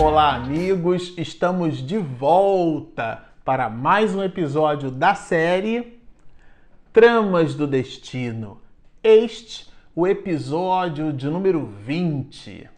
Olá, amigos! Estamos de volta para mais um episódio da série Tramas do Destino. Este, o episódio de número 20.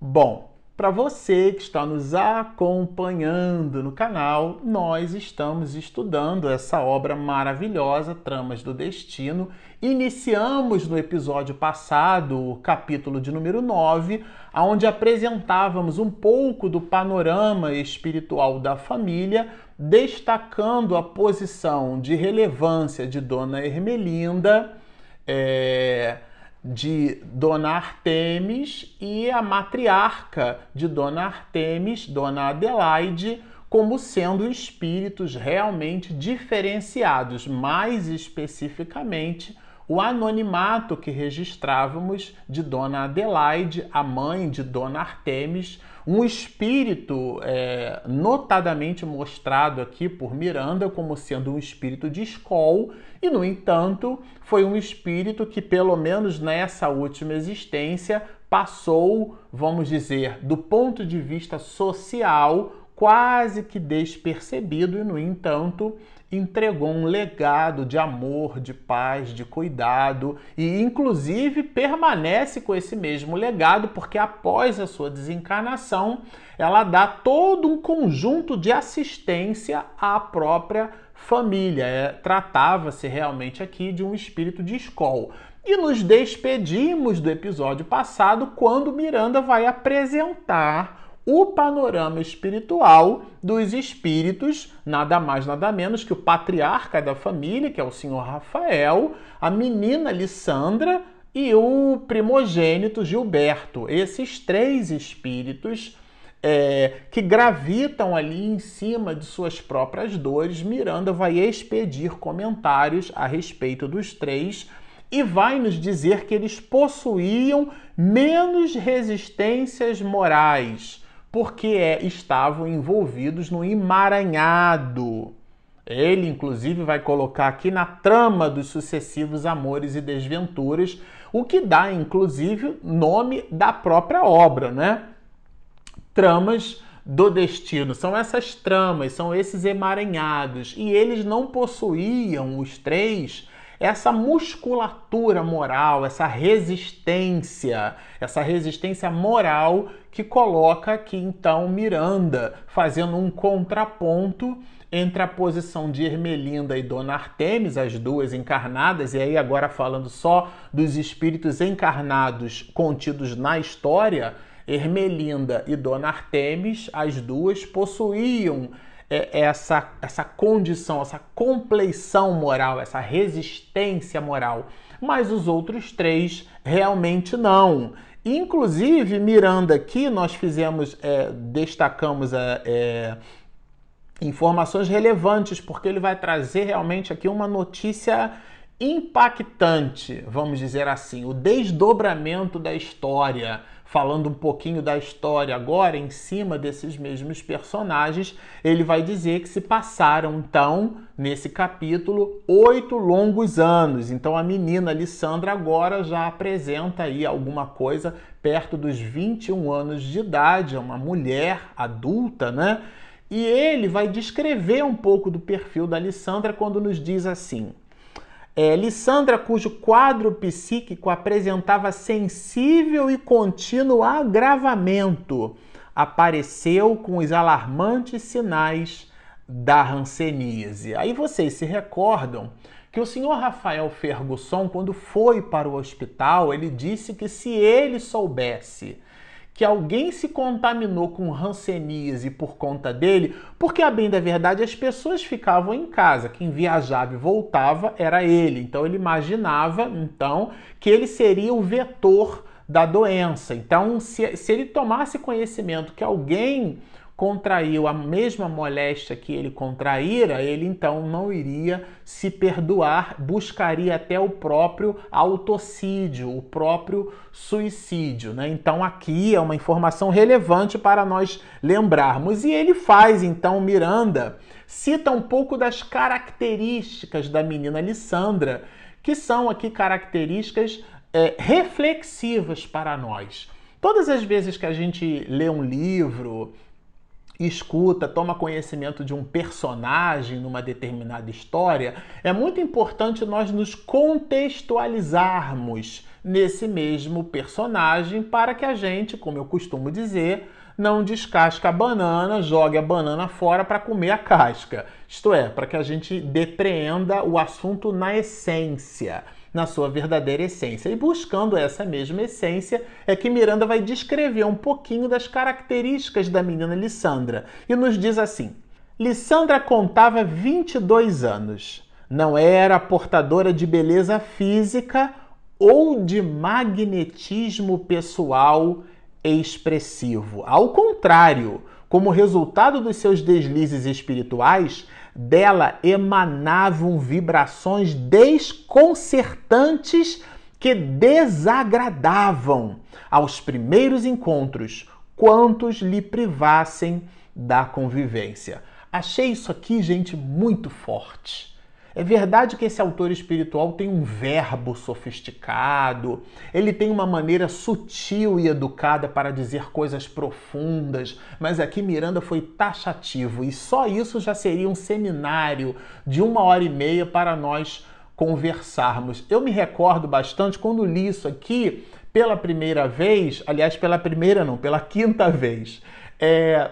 Bom, para você que está nos acompanhando no canal, nós estamos estudando essa obra maravilhosa, Tramas do Destino. Iniciamos no episódio passado, o capítulo de número 9, onde apresentávamos um pouco do panorama espiritual da família, destacando a posição de relevância de Dona Ermelinda. É de Dona Artemis e a matriarca de Dona Artemis, Dona Adelaide, como sendo espíritos realmente diferenciados, mais especificamente o anonimato que registrávamos de Dona Adelaide, a mãe de Dona Artemis, um espírito é, notadamente mostrado aqui por Miranda como sendo um espírito de escol, e no entanto foi um espírito que, pelo menos nessa última existência, passou, vamos dizer, do ponto de vista social, quase que despercebido, e no entanto entregou um legado de amor, de paz, de cuidado e, inclusive, permanece com esse mesmo legado, porque após a sua desencarnação, ela dá todo um conjunto de assistência à própria família. É, Tratava-se realmente aqui de um espírito de escola. E nos despedimos do episódio passado quando Miranda vai apresentar o panorama espiritual dos espíritos, nada mais, nada menos que o patriarca da família, que é o senhor Rafael, a menina Lissandra e o primogênito Gilberto. Esses três espíritos é, que gravitam ali em cima de suas próprias dores, Miranda vai expedir comentários a respeito dos três e vai nos dizer que eles possuíam menos resistências morais porque é, estavam envolvidos no emaranhado. Ele, inclusive, vai colocar aqui na trama dos sucessivos amores e desventuras, o que dá, inclusive, nome da própria obra, né? Tramas do destino. São essas tramas, são esses emaranhados. E eles não possuíam, os três, essa musculatura moral, essa resistência, essa resistência moral que coloca aqui então Miranda fazendo um contraponto entre a posição de Ermelinda e Dona Artemis, as duas encarnadas, e aí agora falando só dos espíritos encarnados contidos na história, Ermelinda e Dona Artemis, as duas possuíam é, essa, essa condição, essa compleição moral, essa resistência moral. Mas os outros três realmente não. Inclusive, Miranda, aqui nós fizemos, é, destacamos é, é, informações relevantes, porque ele vai trazer realmente aqui uma notícia impactante, vamos dizer assim, o desdobramento da história falando um pouquinho da história agora, em cima desses mesmos personagens, ele vai dizer que se passaram, então, nesse capítulo, oito longos anos. Então, a menina Alessandra agora já apresenta aí alguma coisa perto dos 21 anos de idade, é uma mulher adulta, né? E ele vai descrever um pouco do perfil da Alessandra quando nos diz assim: é, Lissandra, cujo quadro psíquico apresentava sensível e contínuo agravamento, apareceu com os alarmantes sinais da ranceníase. Aí vocês se recordam que o senhor Rafael Fergusson, quando foi para o hospital, ele disse que se ele soubesse que alguém se contaminou com hanseníase por conta dele, porque a bem da verdade as pessoas ficavam em casa, quem viajava e voltava era ele. Então ele imaginava então que ele seria o vetor da doença. Então, se, se ele tomasse conhecimento que alguém contraiu a mesma moléstia que ele contraíra, ele então não iria se perdoar, buscaria até o próprio autocídio, o próprio suicídio. Né? Então, aqui é uma informação relevante para nós lembrarmos. E ele faz, então, Miranda cita um pouco das características da menina Lissandra, que são aqui características é, reflexivas para nós. Todas as vezes que a gente lê um livro, escuta, toma conhecimento de um personagem numa determinada história, é muito importante nós nos contextualizarmos nesse mesmo personagem para que a gente, como eu costumo dizer, não descasca a banana, jogue a banana fora para comer a casca. Isto é, para que a gente depreenda o assunto na essência na sua verdadeira essência. E buscando essa mesma essência é que Miranda vai descrever um pouquinho das características da menina Lissandra e nos diz assim: Lissandra contava 22 anos. Não era portadora de beleza física ou de magnetismo pessoal expressivo. Ao contrário, como resultado dos seus deslizes espirituais, dela emanavam vibrações desconcertantes que desagradavam aos primeiros encontros quantos lhe privassem da convivência. Achei isso aqui, gente, muito forte. É verdade que esse autor espiritual tem um verbo sofisticado, ele tem uma maneira sutil e educada para dizer coisas profundas, mas aqui Miranda foi taxativo e só isso já seria um seminário de uma hora e meia para nós conversarmos. Eu me recordo bastante quando li isso aqui pela primeira vez, aliás, pela primeira não, pela quinta vez. É,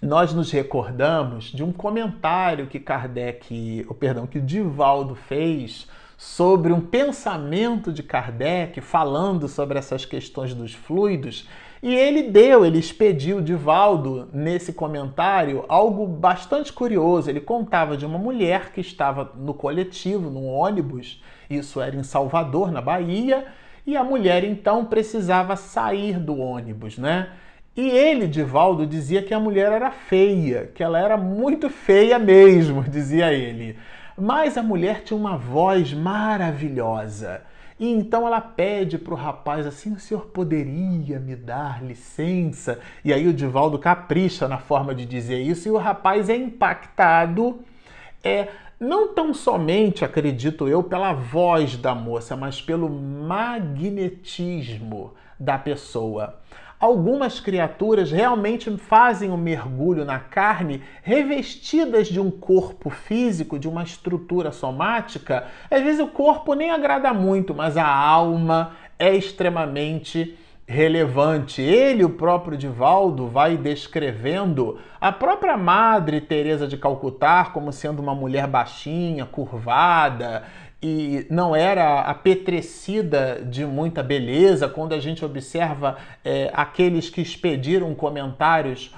nós nos recordamos de um comentário que Kardec, ou perdão, que Divaldo fez sobre um pensamento de Kardec falando sobre essas questões dos fluidos, e ele deu, ele expediu Divaldo nesse comentário algo bastante curioso. Ele contava de uma mulher que estava no coletivo, num ônibus, isso era em Salvador, na Bahia, e a mulher então precisava sair do ônibus, né? E ele, Divaldo, dizia que a mulher era feia, que ela era muito feia mesmo, dizia ele. Mas a mulher tinha uma voz maravilhosa. E então ela pede para o rapaz assim: o senhor poderia me dar licença? E aí o Divaldo capricha na forma de dizer isso, e o rapaz é impactado. É, não tão somente, acredito eu, pela voz da moça, mas pelo magnetismo da pessoa. Algumas criaturas realmente fazem um mergulho na carne revestidas de um corpo físico, de uma estrutura somática. Às vezes o corpo nem agrada muito, mas a alma é extremamente relevante. Ele, o próprio Divaldo, vai descrevendo a própria Madre Teresa de Calcutá como sendo uma mulher baixinha, curvada, e não era apetrecida de muita beleza, quando a gente observa é, aqueles que expediram comentários,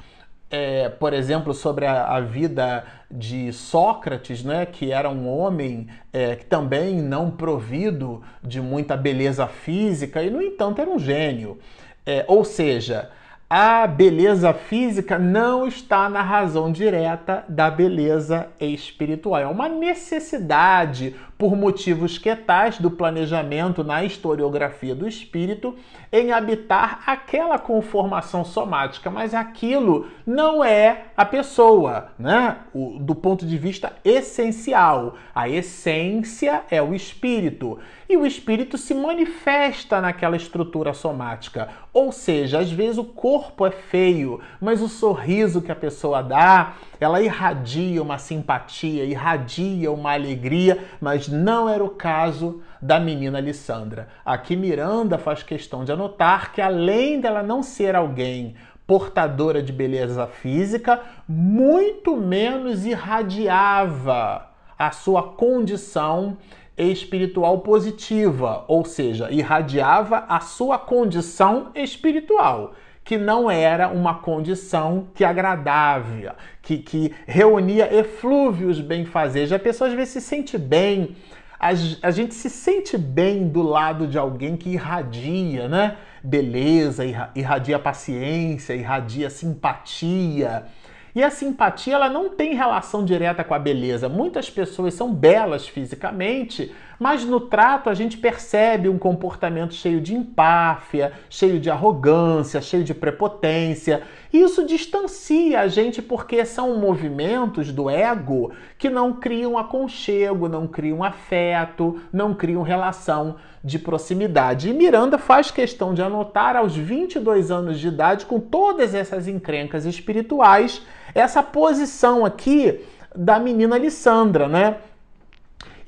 é, por exemplo, sobre a, a, vida de Sócrates, né, que era um homem é, também não provido de muita beleza física e, no entanto, era um gênio. É, ou seja, a beleza física não está na razão direta da beleza espiritual. É uma necessidade, por motivos que tais do planejamento na historiografia do espírito, em habitar aquela conformação somática, mas aquilo não é a pessoa, né? O, do ponto de vista essencial. A essência é o espírito. E o espírito se manifesta naquela estrutura somática. Ou seja, às vezes o corpo é feio, mas o sorriso que a pessoa dá, ela irradia uma simpatia, irradia uma alegria, mas não era o caso da menina Alessandra. Aqui Miranda faz questão de anotar que além dela não ser alguém portadora de beleza física, muito menos irradiava a sua condição espiritual positiva, ou seja, irradiava a sua condição espiritual, que não era uma condição que agradava, que, que reunia eflúvios benfazeres. A pessoa às vezes se sente bem, a gente se sente bem do lado de alguém que irradia, né? Beleza, irradia paciência, irradia simpatia e a simpatia ela não tem relação direta com a beleza. Muitas pessoas são belas fisicamente, mas no trato a gente percebe um comportamento cheio de empáfia, cheio de arrogância, cheio de prepotência. Isso distancia a gente porque são movimentos do ego que não criam aconchego, não criam afeto, não criam relação de proximidade. E Miranda faz questão de anotar aos 22 anos de idade, com todas essas encrencas espirituais, essa posição aqui da menina Alessandra, né?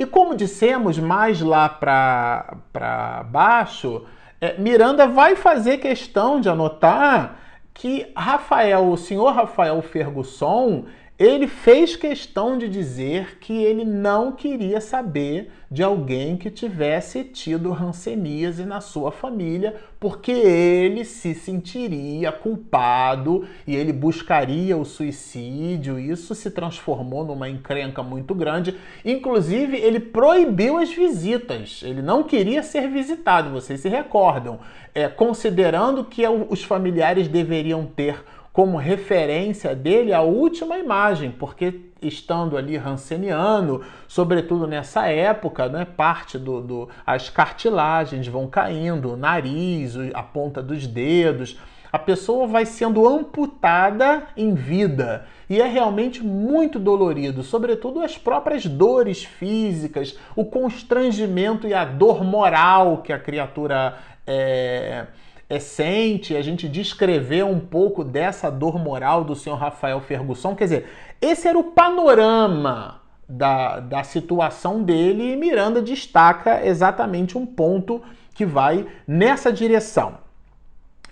E como dissemos mais lá para baixo, é, Miranda vai fazer questão de anotar que Rafael, o senhor Rafael Fergusson, ele fez questão de dizer que ele não queria saber de alguém que tivesse tido ranceníase na sua família, porque ele se sentiria culpado e ele buscaria o suicídio. Isso se transformou numa encrenca muito grande. Inclusive, ele proibiu as visitas. Ele não queria ser visitado, vocês se recordam. É, considerando que os familiares deveriam ter como referência dele a última imagem, porque estando ali ranceniano, sobretudo nessa época, né, parte do, do as cartilagens vão caindo, o nariz, a ponta dos dedos, a pessoa vai sendo amputada em vida. E é realmente muito dolorido, sobretudo as próprias dores físicas, o constrangimento e a dor moral que a criatura é, é, sente, a gente descrever um pouco dessa dor moral do senhor Rafael Ferguson. Quer dizer, esse era o panorama da, da situação dele e Miranda destaca exatamente um ponto que vai nessa direção.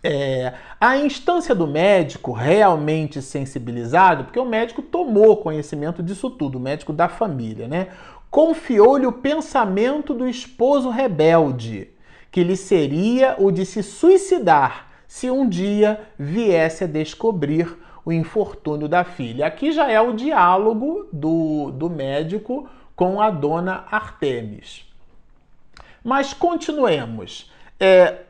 É, a instância do médico realmente sensibilizado, porque o médico tomou conhecimento disso tudo, o médico da família, né? Confiou-lhe o pensamento do esposo rebelde que lhe seria o de se suicidar se um dia viesse a descobrir o infortúnio da filha. Aqui já é o diálogo do, do médico com a dona Artemis. Mas continuemos. É,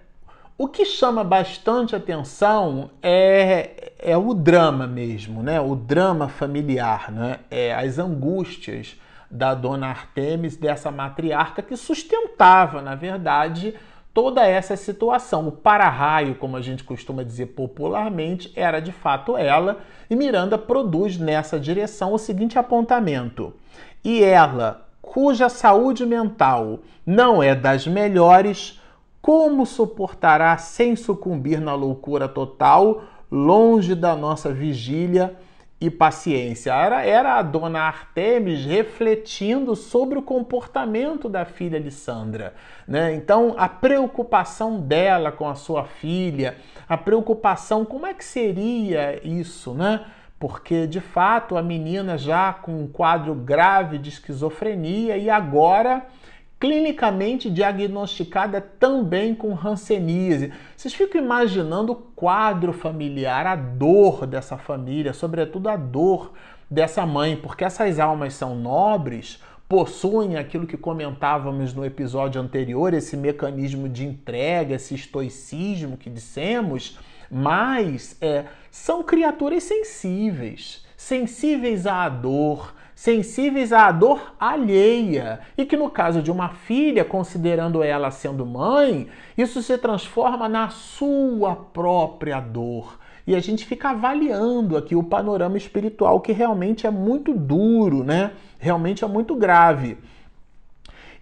o que chama bastante atenção é, é o drama mesmo, né? o drama familiar, né? é, as angústias da dona Artemis, dessa matriarca que sustentava, na verdade, toda essa situação. O para-raio, como a gente costuma dizer popularmente, era de fato ela, e Miranda produz nessa direção o seguinte apontamento: e ela, cuja saúde mental não é das melhores, como suportará sem sucumbir na loucura total, longe da nossa vigília? E paciência. Era, era a dona Artemis refletindo sobre o comportamento da filha Lissandra. Né? Então, a preocupação dela com a sua filha, a preocupação, como é que seria isso, né? Porque, de fato, a menina já com um quadro grave de esquizofrenia e agora clinicamente diagnosticada também com hanseníase. Vocês ficam imaginando o quadro familiar, a dor dessa família, sobretudo a dor dessa mãe, porque essas almas são nobres, possuem aquilo que comentávamos no episódio anterior, esse mecanismo de entrega, esse estoicismo que dissemos, mas é, são criaturas sensíveis, sensíveis à dor, sensíveis à dor alheia, e que no caso de uma filha, considerando ela sendo mãe, isso se transforma na sua própria dor. E a gente fica avaliando aqui o panorama espiritual que realmente é muito duro, né? Realmente é muito grave.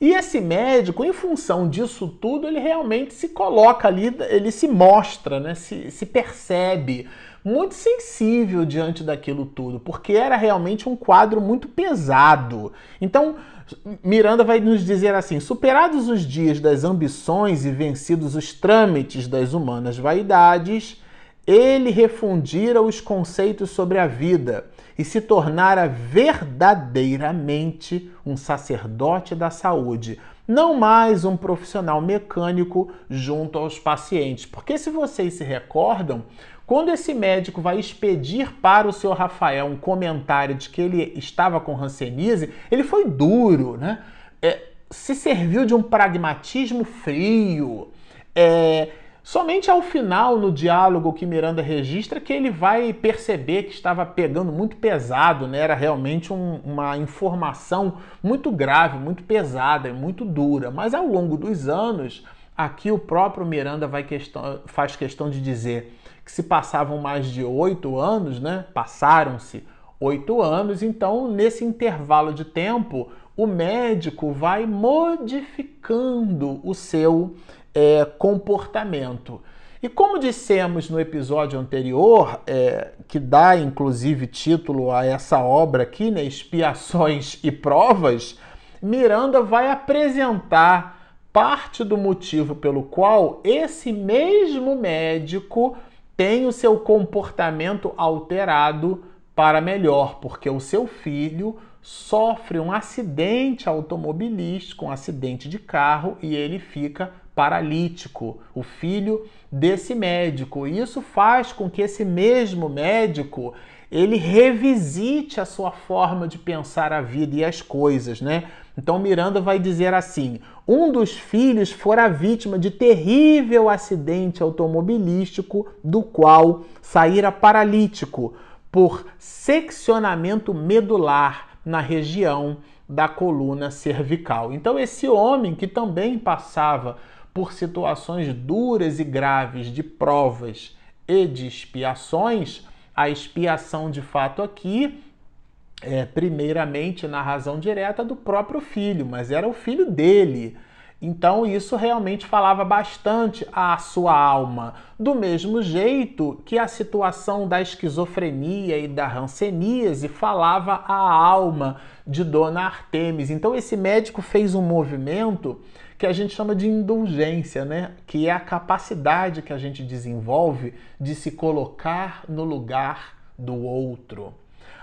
E esse médico, em função disso tudo, ele realmente se coloca ali, ele se mostra, né? se, se percebe muito sensível diante daquilo tudo, porque era realmente um quadro muito pesado. Então, Miranda vai nos dizer assim: superados os dias das ambições e vencidos os trâmites das humanas vaidades, ele refundira os conceitos sobre a vida e se tornara verdadeiramente um sacerdote da saúde, não mais um profissional mecânico junto aos pacientes. Porque se vocês se recordam, quando esse médico vai expedir para o senhor Rafael um comentário de que ele estava com rancenise, ele foi duro, né? É, se serviu de um pragmatismo frio. É, somente ao final, no diálogo que Miranda registra, que ele vai perceber que estava pegando muito pesado, né? Era realmente um, uma informação muito grave, muito pesada, muito dura. Mas ao longo dos anos, aqui o próprio Miranda vai questão, faz questão de dizer que se passavam mais de oito anos, né? Passaram-se oito anos, então nesse intervalo de tempo o médico vai modificando o seu é, comportamento. E como dissemos no episódio anterior, é, que dá inclusive título a essa obra aqui, né, Expiações e Provas, Miranda vai apresentar parte do motivo pelo qual esse mesmo médico tem o seu comportamento alterado para melhor, porque o seu filho sofre um acidente automobilístico, um acidente de carro e ele fica paralítico, o filho desse médico. E isso faz com que esse mesmo médico ele revisite a sua forma de pensar a vida e as coisas, né? Então Miranda vai dizer assim: um dos filhos fora vítima de terrível acidente automobilístico, do qual saíra paralítico por seccionamento medular na região da coluna cervical. Então esse homem que também passava por situações duras e graves de provas e de expiações, a expiação de fato aqui é primeiramente na razão direta do próprio filho, mas era o filho dele. Então isso realmente falava bastante à sua alma, do mesmo jeito que a situação da esquizofrenia e da ranceníase falava à alma de Dona Artemis. Então esse médico fez um movimento que a gente chama de indulgência, né? Que é a capacidade que a gente desenvolve de se colocar no lugar do outro.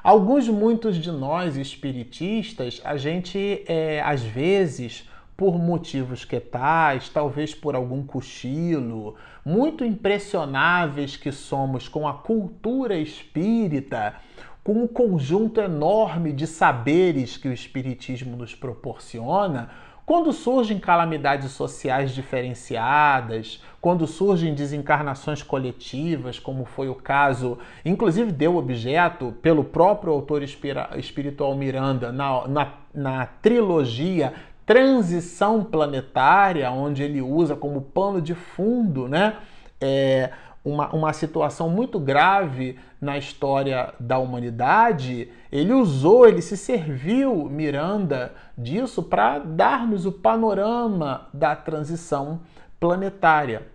Alguns, muitos de nós espiritistas, a gente é, às vezes por motivos que tais, talvez por algum cochilo, muito impressionáveis que somos com a cultura espírita, com um conjunto enorme de saberes que o espiritismo nos proporciona, quando surgem calamidades sociais diferenciadas, quando surgem desencarnações coletivas, como foi o caso, inclusive deu objeto pelo próprio autor espiritual Miranda na, na, na trilogia Transição Planetária, onde ele usa como pano de fundo, né? É, uma, uma situação muito grave na história da humanidade, ele usou, ele se serviu, Miranda, disso para dar-nos o panorama da transição planetária.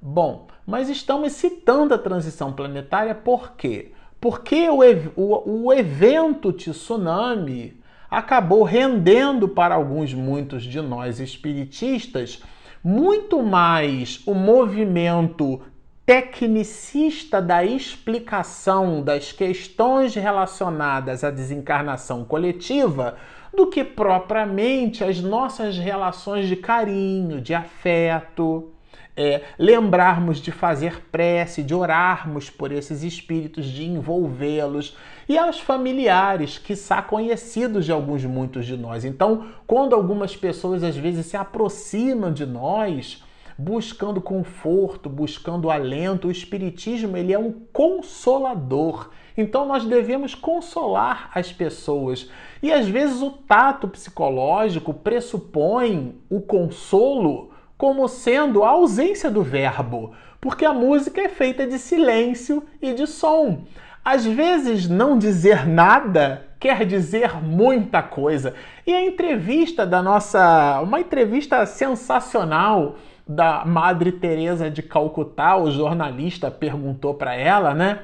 Bom, mas estamos citando a transição planetária por quê? Porque o, o, o evento tsunami acabou rendendo para alguns, muitos de nós espiritistas, muito mais o movimento tecnicista da explicação das questões relacionadas à desencarnação coletiva do que propriamente as nossas relações de carinho, de afeto. É, lembrarmos de fazer prece, de orarmos por esses espíritos, de envolvê-los e aos familiares, que são conhecidos de alguns muitos de nós. Então, quando algumas pessoas às vezes se aproximam de nós, buscando conforto, buscando alento. O espiritismo, ele é um consolador. Então nós devemos consolar as pessoas. E às vezes o tato psicológico pressupõe o consolo como sendo a ausência do verbo, porque a música é feita de silêncio e de som. Às vezes não dizer nada quer dizer muita coisa. E a entrevista da nossa, uma entrevista sensacional da Madre Teresa de Calcutá, o jornalista perguntou para ela, né?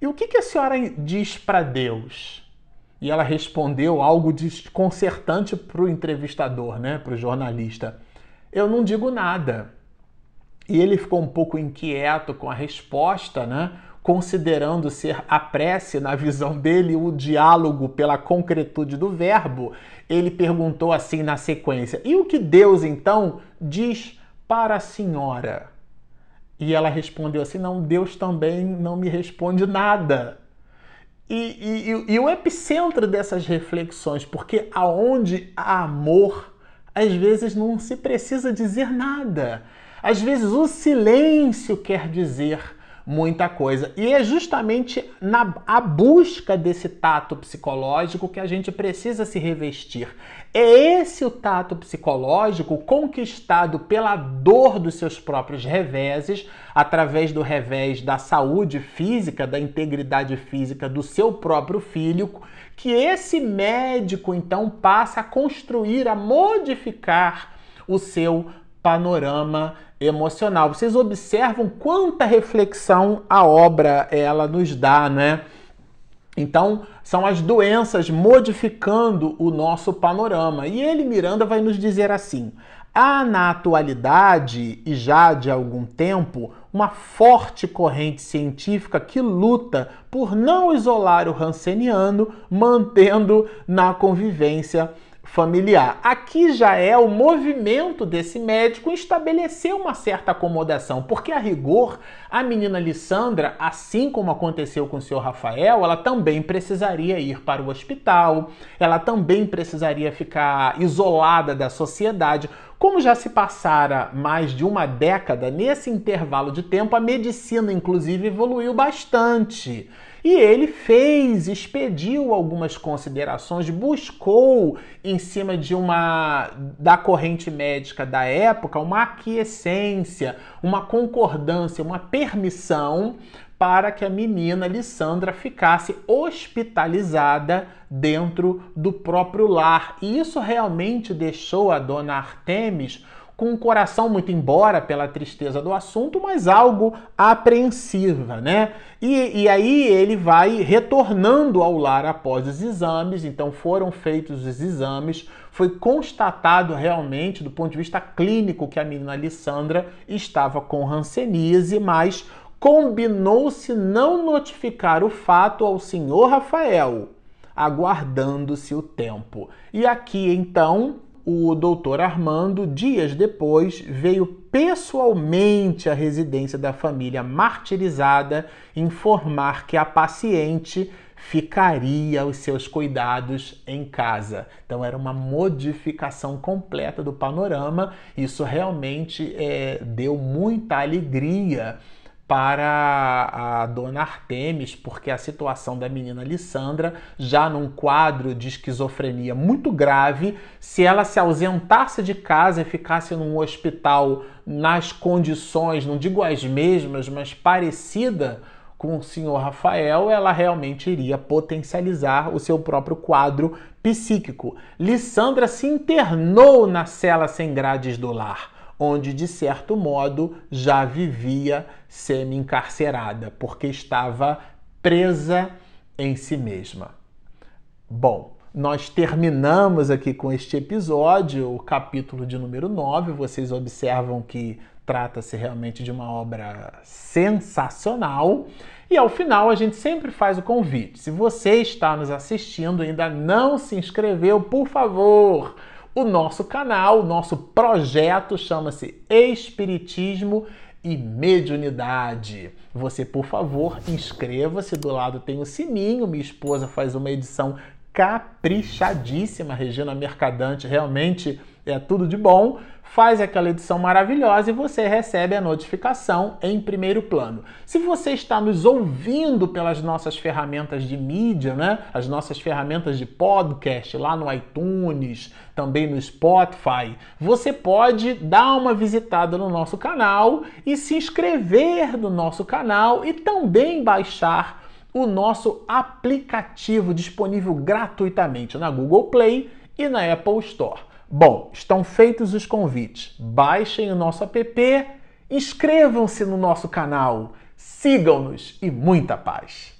E o que, que a senhora diz para Deus? E ela respondeu algo desconcertante para o entrevistador, né? Para o jornalista. Eu não digo nada. E ele ficou um pouco inquieto com a resposta, né? Considerando ser a prece, na visão dele, o diálogo pela concretude do verbo, ele perguntou assim na sequência: E o que Deus então diz para a senhora? E ela respondeu assim: Não, Deus também não me responde nada. E, e, e, o epicentro dessas reflexões, porque aonde há amor, às vezes não se precisa dizer nada. Às vezes o silêncio quer dizer muita coisa. E é justamente na a busca desse tato psicológico que a gente precisa se revestir. É esse o tato psicológico conquistado pela dor dos seus próprios reveses, através do revés da saúde física, da integridade física do seu próprio filho, que esse médico então passa a construir, a modificar o seu panorama emocional. Vocês observam quanta reflexão a obra ela nos dá, né? Então, são as doenças modificando o nosso panorama. E ele, Miranda, vai nos dizer assim: há na atualidade, e já de algum tempo, uma forte corrente científica que luta por não isolar o Hanseniano, mantendo na convivência familiar. Aqui já é o movimento desse médico estabelecer uma certa acomodação, porque a rigor, a menina Lissandra, assim como aconteceu com o senhor Rafael, ela também precisaria ir para o hospital, ela também precisaria ficar isolada da sociedade. Como já se passara mais de uma década, nesse intervalo de tempo, a medicina, inclusive, evoluiu bastante. E ele fez, expediu algumas considerações, buscou em cima de uma da corrente médica da época uma aquiescência, uma concordância, uma permissão para que a menina Lissandra ficasse hospitalizada dentro do próprio lar. E isso realmente deixou a dona Artemis com o coração muito embora pela tristeza do assunto, mas algo apreensiva, né? E, e aí ele vai retornando ao lar após os exames, então foram feitos os exames, foi constatado realmente, do ponto de vista clínico, que a menina Alessandra estava com hanseníase, mas combinou-se não notificar o fato ao senhor Rafael, aguardando-se o tempo. E aqui então o doutor Armando, dias depois, veio pessoalmente à residência da família martirizada informar que a paciente ficaria aos seus cuidados em casa. Então era uma modificação completa do panorama. Isso realmente é, deu muita alegria para a dona Artemis, porque a situação da menina Lissandra, já num quadro de esquizofrenia muito grave, se ela se ausentasse de casa e ficasse num hospital nas condições, não digo as mesmas, mas parecida com o senhor Rafael, ela realmente iria potencializar o seu próprio quadro psíquico. Lissandra se internou na cela sem grades do lar onde de certo modo já vivia semi-encarcerada, porque estava presa em si mesma. Bom, nós terminamos aqui com este episódio, o capítulo de número 9. Vocês observam que trata-se realmente de uma obra sensacional. E ao final a gente sempre faz o convite. Se você está nos assistindo e ainda não se inscreveu, por favor, o nosso canal, o nosso projeto chama-se Espiritismo e Mediunidade. Você, por favor, inscreva-se. Do lado tem o sininho. Minha esposa faz uma edição caprichadíssima. Regina Mercadante realmente é tudo de bom faz aquela edição maravilhosa e você recebe a notificação em primeiro plano. Se você está nos ouvindo pelas nossas ferramentas de mídia, né? As nossas ferramentas de podcast lá no iTunes, também no Spotify, você pode dar uma visitada no nosso canal e se inscrever no nosso canal e também baixar o nosso aplicativo disponível gratuitamente na Google Play e na Apple Store. Bom, estão feitos os convites. Baixem o nosso app, inscrevam-se no nosso canal, sigam-nos e muita paz!